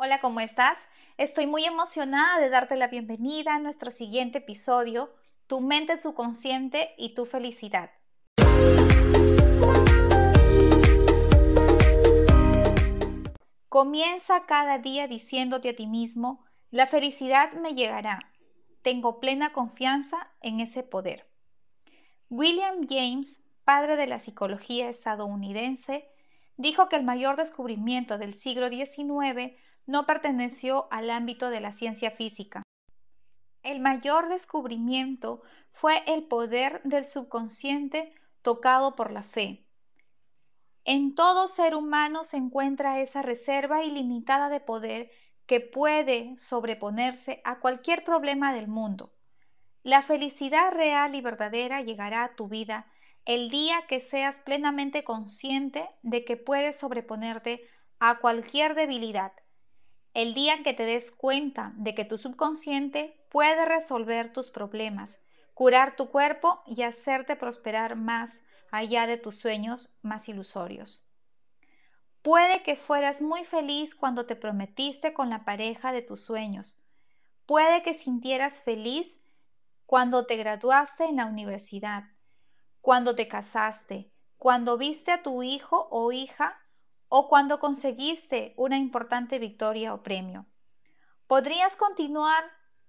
Hola, ¿cómo estás? Estoy muy emocionada de darte la bienvenida a nuestro siguiente episodio, Tu mente subconsciente y tu felicidad. Comienza cada día diciéndote a ti mismo, la felicidad me llegará. Tengo plena confianza en ese poder. William James, padre de la psicología estadounidense, dijo que el mayor descubrimiento del siglo XIX no perteneció al ámbito de la ciencia física. El mayor descubrimiento fue el poder del subconsciente tocado por la fe. En todo ser humano se encuentra esa reserva ilimitada de poder que puede sobreponerse a cualquier problema del mundo. La felicidad real y verdadera llegará a tu vida el día que seas plenamente consciente de que puedes sobreponerte a cualquier debilidad, el día en que te des cuenta de que tu subconsciente puede resolver tus problemas, curar tu cuerpo y hacerte prosperar más allá de tus sueños más ilusorios. Puede que fueras muy feliz cuando te prometiste con la pareja de tus sueños. Puede que sintieras feliz cuando te graduaste en la universidad, cuando te casaste, cuando viste a tu hijo o hija o cuando conseguiste una importante victoria o premio. Podrías continuar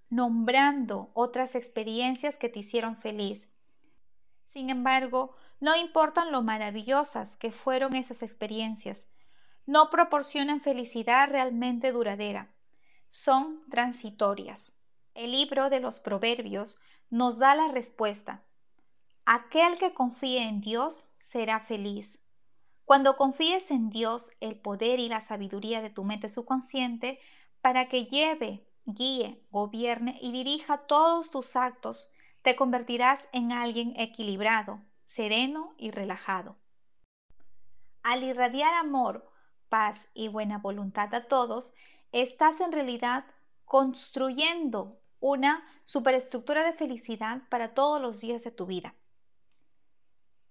nombrando otras experiencias que te hicieron feliz. Sin embargo, no importan lo maravillosas que fueron esas experiencias, no proporcionan felicidad realmente duradera, son transitorias. El libro de los Proverbios nos da la respuesta. Aquel que confíe en Dios será feliz. Cuando confíes en Dios, el poder y la sabiduría de tu mente subconsciente para que lleve, guíe, gobierne y dirija todos tus actos, te convertirás en alguien equilibrado, sereno y relajado. Al irradiar amor, paz y buena voluntad a todos, estás en realidad construyendo una superestructura de felicidad para todos los días de tu vida.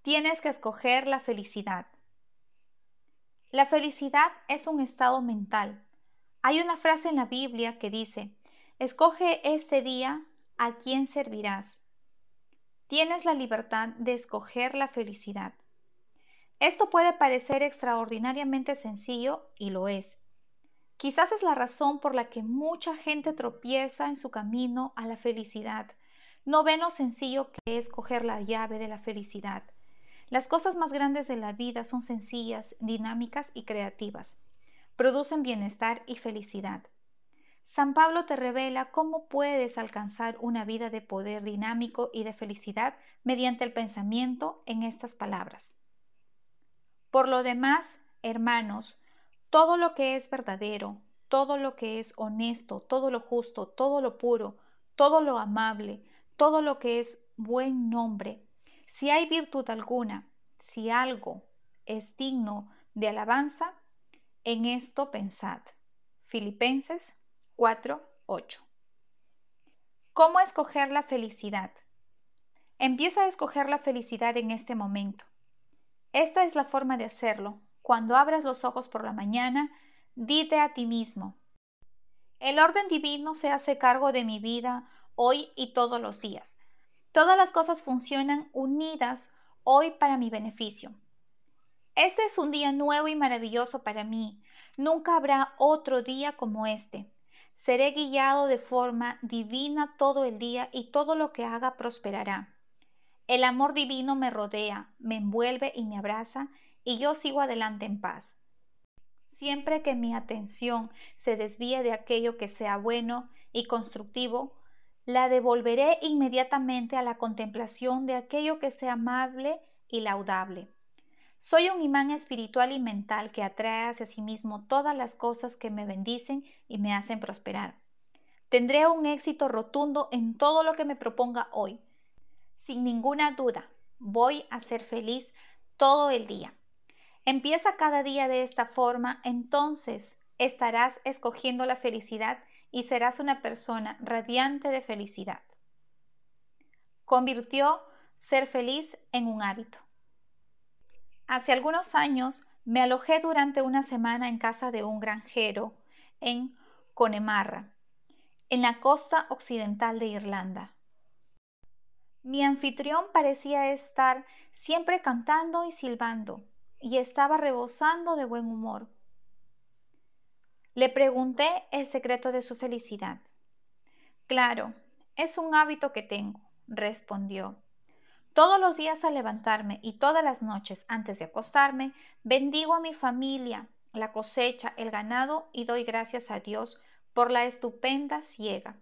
Tienes que escoger la felicidad. La felicidad es un estado mental. Hay una frase en la Biblia que dice, escoge este día a quién servirás tienes la libertad de escoger la felicidad. Esto puede parecer extraordinariamente sencillo y lo es. Quizás es la razón por la que mucha gente tropieza en su camino a la felicidad. No ven lo sencillo que es coger la llave de la felicidad. Las cosas más grandes de la vida son sencillas, dinámicas y creativas. Producen bienestar y felicidad. San Pablo te revela cómo puedes alcanzar una vida de poder dinámico y de felicidad mediante el pensamiento en estas palabras. Por lo demás, hermanos, todo lo que es verdadero, todo lo que es honesto, todo lo justo, todo lo puro, todo lo amable, todo lo que es buen nombre, si hay virtud alguna, si algo es digno de alabanza, en esto pensad. Filipenses 4.8. ¿Cómo escoger la felicidad? Empieza a escoger la felicidad en este momento. Esta es la forma de hacerlo. Cuando abras los ojos por la mañana, dite a ti mismo, el orden divino se hace cargo de mi vida hoy y todos los días. Todas las cosas funcionan unidas hoy para mi beneficio. Este es un día nuevo y maravilloso para mí. Nunca habrá otro día como este. Seré guiado de forma divina todo el día y todo lo que haga prosperará. El amor divino me rodea, me envuelve y me abraza y yo sigo adelante en paz. Siempre que mi atención se desvíe de aquello que sea bueno y constructivo, la devolveré inmediatamente a la contemplación de aquello que sea amable y laudable. Soy un imán espiritual y mental que atrae hacia sí mismo todas las cosas que me bendicen y me hacen prosperar. Tendré un éxito rotundo en todo lo que me proponga hoy. Sin ninguna duda, voy a ser feliz todo el día. Empieza cada día de esta forma, entonces estarás escogiendo la felicidad y serás una persona radiante de felicidad. Convirtió ser feliz en un hábito. Hace algunos años me alojé durante una semana en casa de un granjero en Connemara, en la costa occidental de Irlanda. Mi anfitrión parecía estar siempre cantando y silbando, y estaba rebosando de buen humor. Le pregunté el secreto de su felicidad. Claro, es un hábito que tengo, respondió. Todos los días al levantarme y todas las noches antes de acostarme, bendigo a mi familia, la cosecha, el ganado y doy gracias a Dios por la estupenda siega.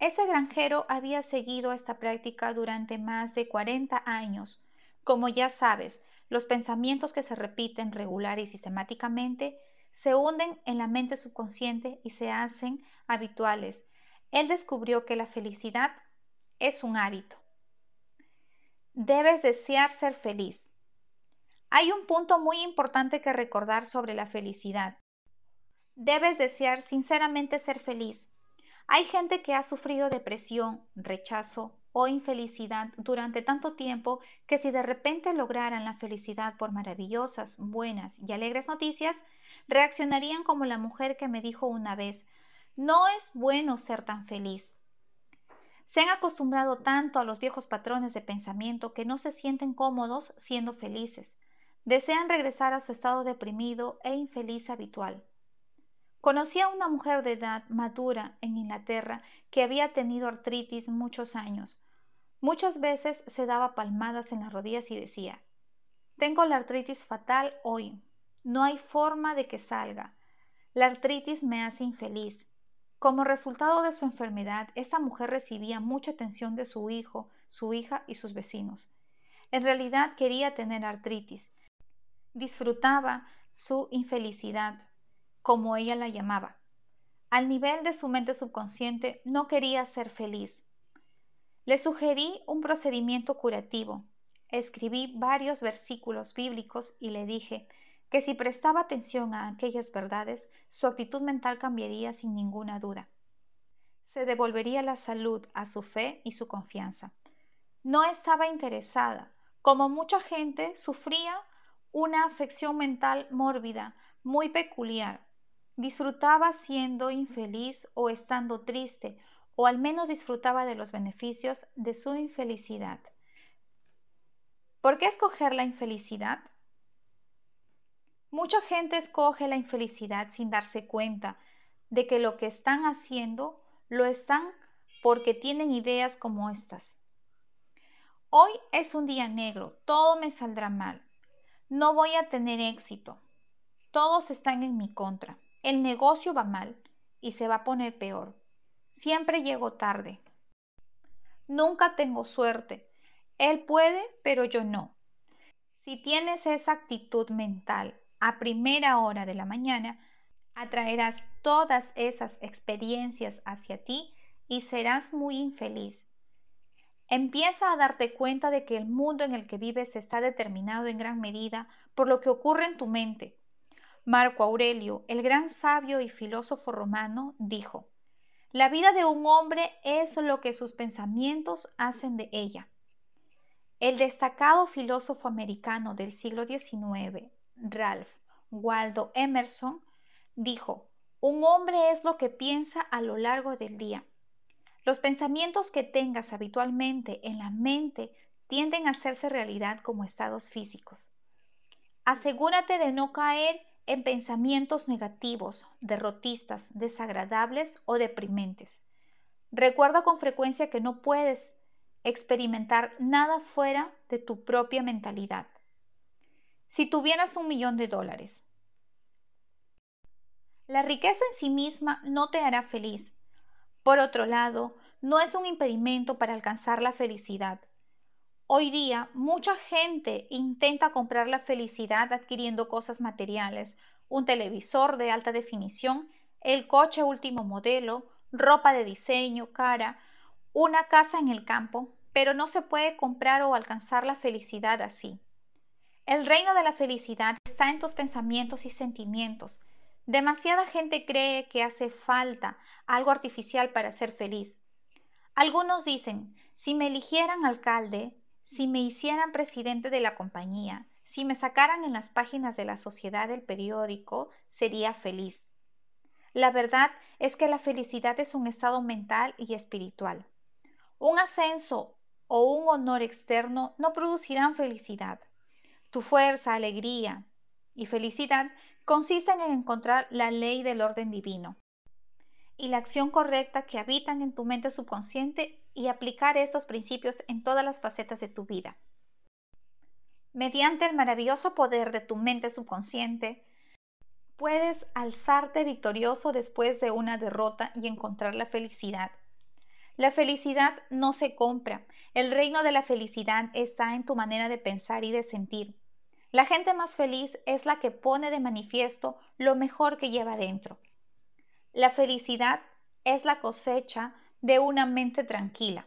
Ese granjero había seguido esta práctica durante más de 40 años. Como ya sabes, los pensamientos que se repiten regular y sistemáticamente se hunden en la mente subconsciente y se hacen habituales. Él descubrió que la felicidad es un hábito. Debes desear ser feliz. Hay un punto muy importante que recordar sobre la felicidad. Debes desear sinceramente ser feliz. Hay gente que ha sufrido depresión, rechazo o infelicidad durante tanto tiempo que si de repente lograran la felicidad por maravillosas, buenas y alegres noticias, reaccionarían como la mujer que me dijo una vez, no es bueno ser tan feliz. Se han acostumbrado tanto a los viejos patrones de pensamiento que no se sienten cómodos siendo felices. Desean regresar a su estado deprimido e infeliz habitual. Conocí a una mujer de edad madura en Inglaterra que había tenido artritis muchos años. Muchas veces se daba palmadas en las rodillas y decía, tengo la artritis fatal hoy. No hay forma de que salga. La artritis me hace infeliz. Como resultado de su enfermedad, esta mujer recibía mucha atención de su hijo, su hija y sus vecinos. En realidad quería tener artritis. Disfrutaba su infelicidad como ella la llamaba. Al nivel de su mente subconsciente no quería ser feliz. Le sugerí un procedimiento curativo. Escribí varios versículos bíblicos y le dije que si prestaba atención a aquellas verdades, su actitud mental cambiaría sin ninguna duda. Se devolvería la salud a su fe y su confianza. No estaba interesada. Como mucha gente, sufría una afección mental mórbida, muy peculiar, disfrutaba siendo infeliz o estando triste, o al menos disfrutaba de los beneficios de su infelicidad. ¿Por qué escoger la infelicidad? Mucha gente escoge la infelicidad sin darse cuenta de que lo que están haciendo lo están porque tienen ideas como estas. Hoy es un día negro, todo me saldrá mal, no voy a tener éxito, todos están en mi contra. El negocio va mal y se va a poner peor. Siempre llego tarde. Nunca tengo suerte. Él puede, pero yo no. Si tienes esa actitud mental a primera hora de la mañana, atraerás todas esas experiencias hacia ti y serás muy infeliz. Empieza a darte cuenta de que el mundo en el que vives está determinado en gran medida por lo que ocurre en tu mente, Marco Aurelio, el gran sabio y filósofo romano, dijo, La vida de un hombre es lo que sus pensamientos hacen de ella. El destacado filósofo americano del siglo XIX, Ralph Waldo Emerson, dijo, Un hombre es lo que piensa a lo largo del día. Los pensamientos que tengas habitualmente en la mente tienden a hacerse realidad como estados físicos. Asegúrate de no caer en pensamientos negativos, derrotistas, desagradables o deprimentes. Recuerda con frecuencia que no puedes experimentar nada fuera de tu propia mentalidad. Si tuvieras un millón de dólares, la riqueza en sí misma no te hará feliz. Por otro lado, no es un impedimento para alcanzar la felicidad. Hoy día mucha gente intenta comprar la felicidad adquiriendo cosas materiales, un televisor de alta definición, el coche último modelo, ropa de diseño cara, una casa en el campo, pero no se puede comprar o alcanzar la felicidad así. El reino de la felicidad está en tus pensamientos y sentimientos. Demasiada gente cree que hace falta algo artificial para ser feliz. Algunos dicen, si me eligieran alcalde, si me hicieran presidente de la compañía, si me sacaran en las páginas de la sociedad del periódico, sería feliz. La verdad es que la felicidad es un estado mental y espiritual. Un ascenso o un honor externo no producirán felicidad. Tu fuerza, alegría y felicidad consisten en encontrar la ley del orden divino y la acción correcta que habitan en tu mente subconsciente y aplicar estos principios en todas las facetas de tu vida. Mediante el maravilloso poder de tu mente subconsciente, puedes alzarte victorioso después de una derrota y encontrar la felicidad. La felicidad no se compra. El reino de la felicidad está en tu manera de pensar y de sentir. La gente más feliz es la que pone de manifiesto lo mejor que lleva dentro. La felicidad es la cosecha de una mente tranquila.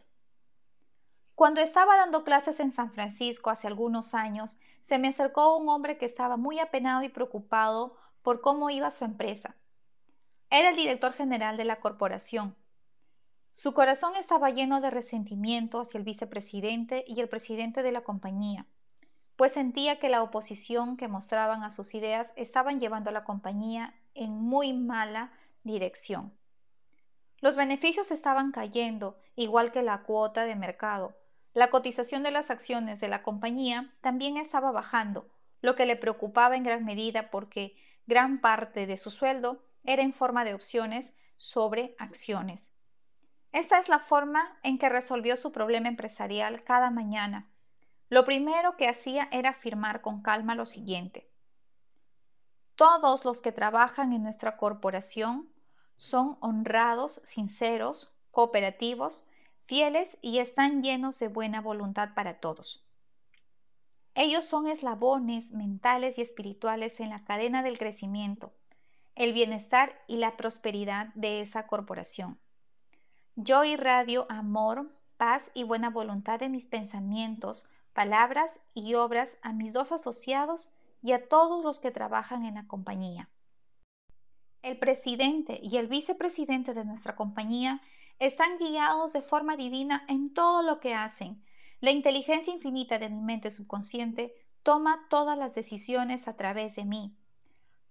Cuando estaba dando clases en San Francisco hace algunos años, se me acercó un hombre que estaba muy apenado y preocupado por cómo iba su empresa. Era el director general de la corporación. Su corazón estaba lleno de resentimiento hacia el vicepresidente y el presidente de la compañía, pues sentía que la oposición que mostraban a sus ideas estaban llevando a la compañía en muy mala dirección. Los beneficios estaban cayendo, igual que la cuota de mercado. La cotización de las acciones de la compañía también estaba bajando, lo que le preocupaba en gran medida porque gran parte de su sueldo era en forma de opciones sobre acciones. Esta es la forma en que resolvió su problema empresarial cada mañana. Lo primero que hacía era afirmar con calma lo siguiente. Todos los que trabajan en nuestra corporación son honrados, sinceros, cooperativos, fieles y están llenos de buena voluntad para todos. Ellos son eslabones mentales y espirituales en la cadena del crecimiento, el bienestar y la prosperidad de esa corporación. Yo irradio amor, paz y buena voluntad en mis pensamientos, palabras y obras a mis dos asociados y a todos los que trabajan en la compañía. El presidente y el vicepresidente de nuestra compañía están guiados de forma divina en todo lo que hacen. La inteligencia infinita de mi mente subconsciente toma todas las decisiones a través de mí.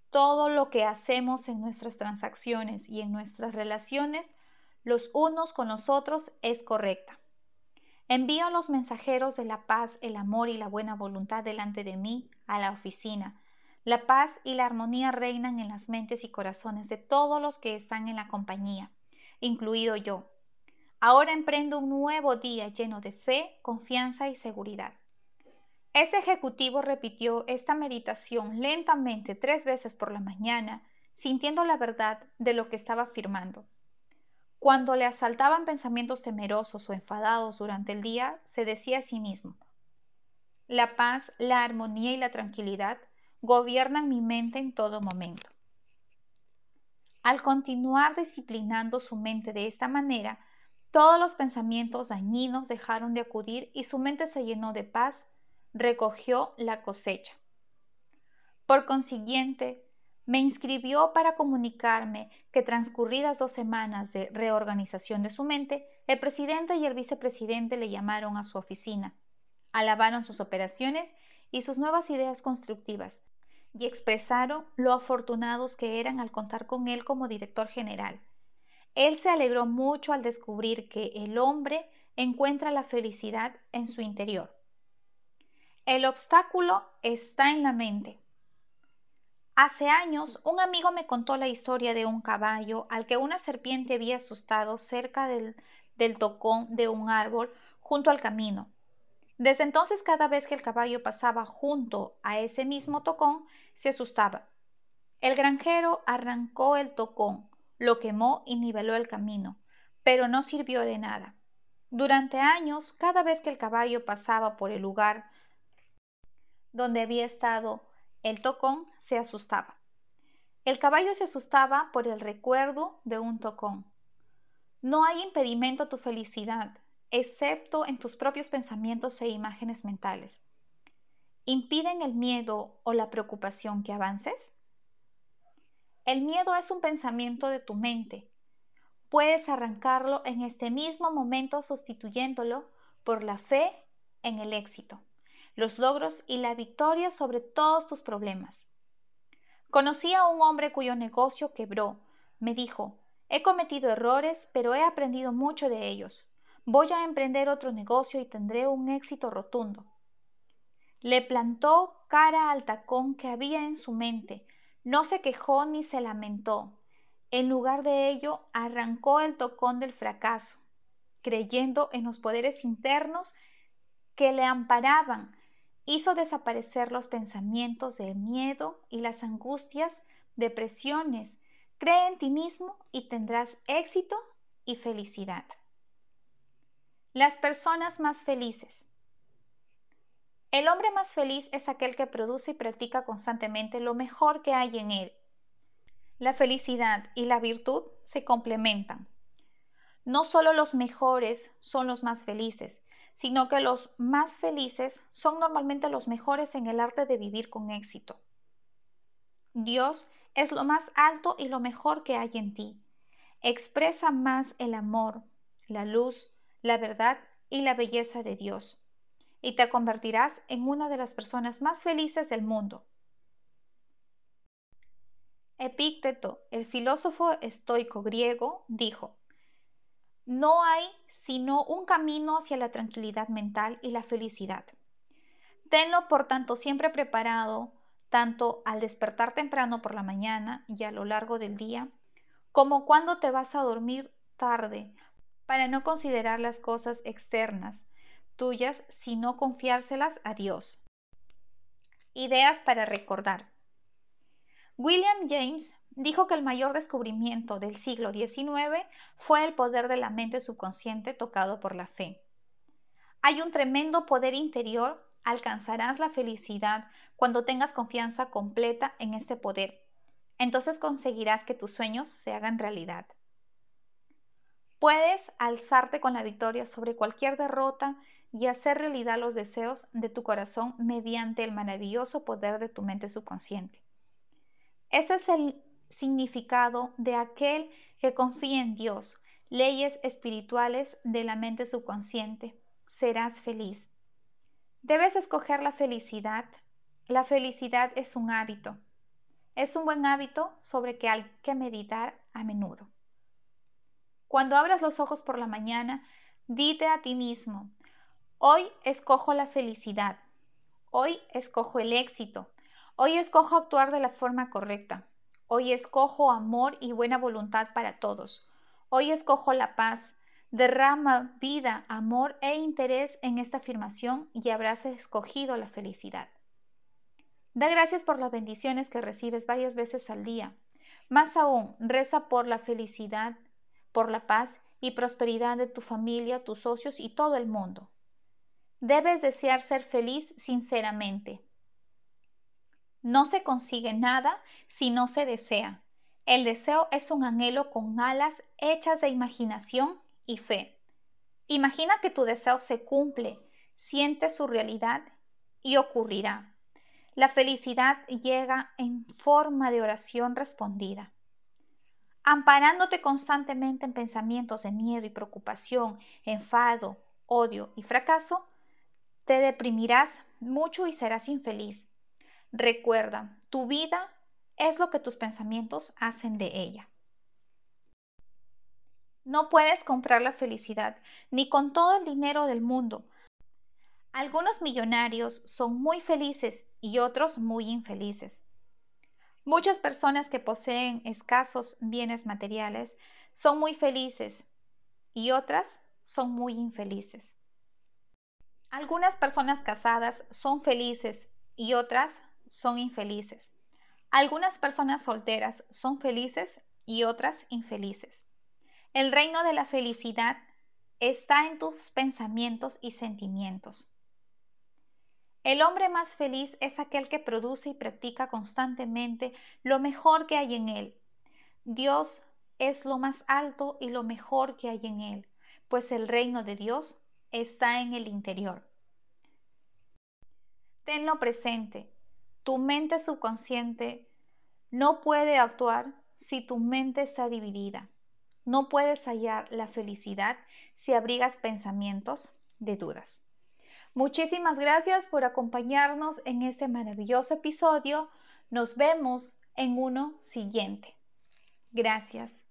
Todo lo que hacemos en nuestras transacciones y en nuestras relaciones los unos con los otros es correcta. Envío los mensajeros de la paz, el amor y la buena voluntad delante de mí a la oficina la paz y la armonía reinan en las mentes y corazones de todos los que están en la compañía, incluido yo. Ahora emprendo un nuevo día lleno de fe, confianza y seguridad. Este ejecutivo repitió esta meditación lentamente tres veces por la mañana, sintiendo la verdad de lo que estaba afirmando. Cuando le asaltaban pensamientos temerosos o enfadados durante el día, se decía a sí mismo, la paz, la armonía y la tranquilidad gobiernan mi mente en todo momento. Al continuar disciplinando su mente de esta manera, todos los pensamientos dañinos dejaron de acudir y su mente se llenó de paz, recogió la cosecha. Por consiguiente, me inscribió para comunicarme que transcurridas dos semanas de reorganización de su mente, el presidente y el vicepresidente le llamaron a su oficina, alabaron sus operaciones y sus nuevas ideas constructivas, y expresaron lo afortunados que eran al contar con él como director general. Él se alegró mucho al descubrir que el hombre encuentra la felicidad en su interior. El obstáculo está en la mente. Hace años un amigo me contó la historia de un caballo al que una serpiente había asustado cerca del, del tocón de un árbol junto al camino. Desde entonces cada vez que el caballo pasaba junto a ese mismo tocón, se asustaba. El granjero arrancó el tocón, lo quemó y niveló el camino, pero no sirvió de nada. Durante años, cada vez que el caballo pasaba por el lugar donde había estado el tocón, se asustaba. El caballo se asustaba por el recuerdo de un tocón. No hay impedimento a tu felicidad, excepto en tus propios pensamientos e imágenes mentales. ¿Impiden el miedo o la preocupación que avances? El miedo es un pensamiento de tu mente. Puedes arrancarlo en este mismo momento sustituyéndolo por la fe en el éxito, los logros y la victoria sobre todos tus problemas. Conocí a un hombre cuyo negocio quebró, me dijo, he cometido errores, pero he aprendido mucho de ellos. Voy a emprender otro negocio y tendré un éxito rotundo. Le plantó cara al tacón que había en su mente. No se quejó ni se lamentó. En lugar de ello, arrancó el tocón del fracaso, creyendo en los poderes internos que le amparaban. Hizo desaparecer los pensamientos de miedo y las angustias, depresiones. Cree en ti mismo y tendrás éxito y felicidad. Las personas más felices. El hombre más feliz es aquel que produce y practica constantemente lo mejor que hay en él. La felicidad y la virtud se complementan. No solo los mejores son los más felices, sino que los más felices son normalmente los mejores en el arte de vivir con éxito. Dios es lo más alto y lo mejor que hay en ti. Expresa más el amor, la luz, la verdad y la belleza de Dios y te convertirás en una de las personas más felices del mundo. Epícteto, el filósofo estoico griego, dijo, No hay sino un camino hacia la tranquilidad mental y la felicidad. Tenlo, por tanto, siempre preparado, tanto al despertar temprano por la mañana y a lo largo del día, como cuando te vas a dormir tarde, para no considerar las cosas externas, tuyas, sino confiárselas a Dios. Ideas para recordar. William James dijo que el mayor descubrimiento del siglo XIX fue el poder de la mente subconsciente tocado por la fe. Hay un tremendo poder interior, alcanzarás la felicidad cuando tengas confianza completa en este poder. Entonces conseguirás que tus sueños se hagan realidad. Puedes alzarte con la victoria sobre cualquier derrota y hacer realidad los deseos de tu corazón mediante el maravilloso poder de tu mente subconsciente. Ese es el significado de aquel que confía en Dios, leyes espirituales de la mente subconsciente. Serás feliz. Debes escoger la felicidad. La felicidad es un hábito. Es un buen hábito sobre que hay que meditar a menudo. Cuando abras los ojos por la mañana, dite a ti mismo, Hoy escojo la felicidad. Hoy escojo el éxito. Hoy escojo actuar de la forma correcta. Hoy escojo amor y buena voluntad para todos. Hoy escojo la paz. Derrama vida, amor e interés en esta afirmación y habrás escogido la felicidad. Da gracias por las bendiciones que recibes varias veces al día. Más aún, reza por la felicidad, por la paz y prosperidad de tu familia, tus socios y todo el mundo. Debes desear ser feliz sinceramente. No se consigue nada si no se desea. El deseo es un anhelo con alas hechas de imaginación y fe. Imagina que tu deseo se cumple, siente su realidad y ocurrirá. La felicidad llega en forma de oración respondida. Amparándote constantemente en pensamientos de miedo y preocupación, enfado, odio y fracaso, te deprimirás mucho y serás infeliz. Recuerda, tu vida es lo que tus pensamientos hacen de ella. No puedes comprar la felicidad, ni con todo el dinero del mundo. Algunos millonarios son muy felices y otros muy infelices. Muchas personas que poseen escasos bienes materiales son muy felices y otras son muy infelices. Algunas personas casadas son felices y otras son infelices. Algunas personas solteras son felices y otras infelices. El reino de la felicidad está en tus pensamientos y sentimientos. El hombre más feliz es aquel que produce y practica constantemente lo mejor que hay en él. Dios es lo más alto y lo mejor que hay en él, pues el reino de Dios está en el interior. Tenlo presente, tu mente subconsciente no puede actuar si tu mente está dividida. No puedes hallar la felicidad si abrigas pensamientos de dudas. Muchísimas gracias por acompañarnos en este maravilloso episodio. Nos vemos en uno siguiente. Gracias.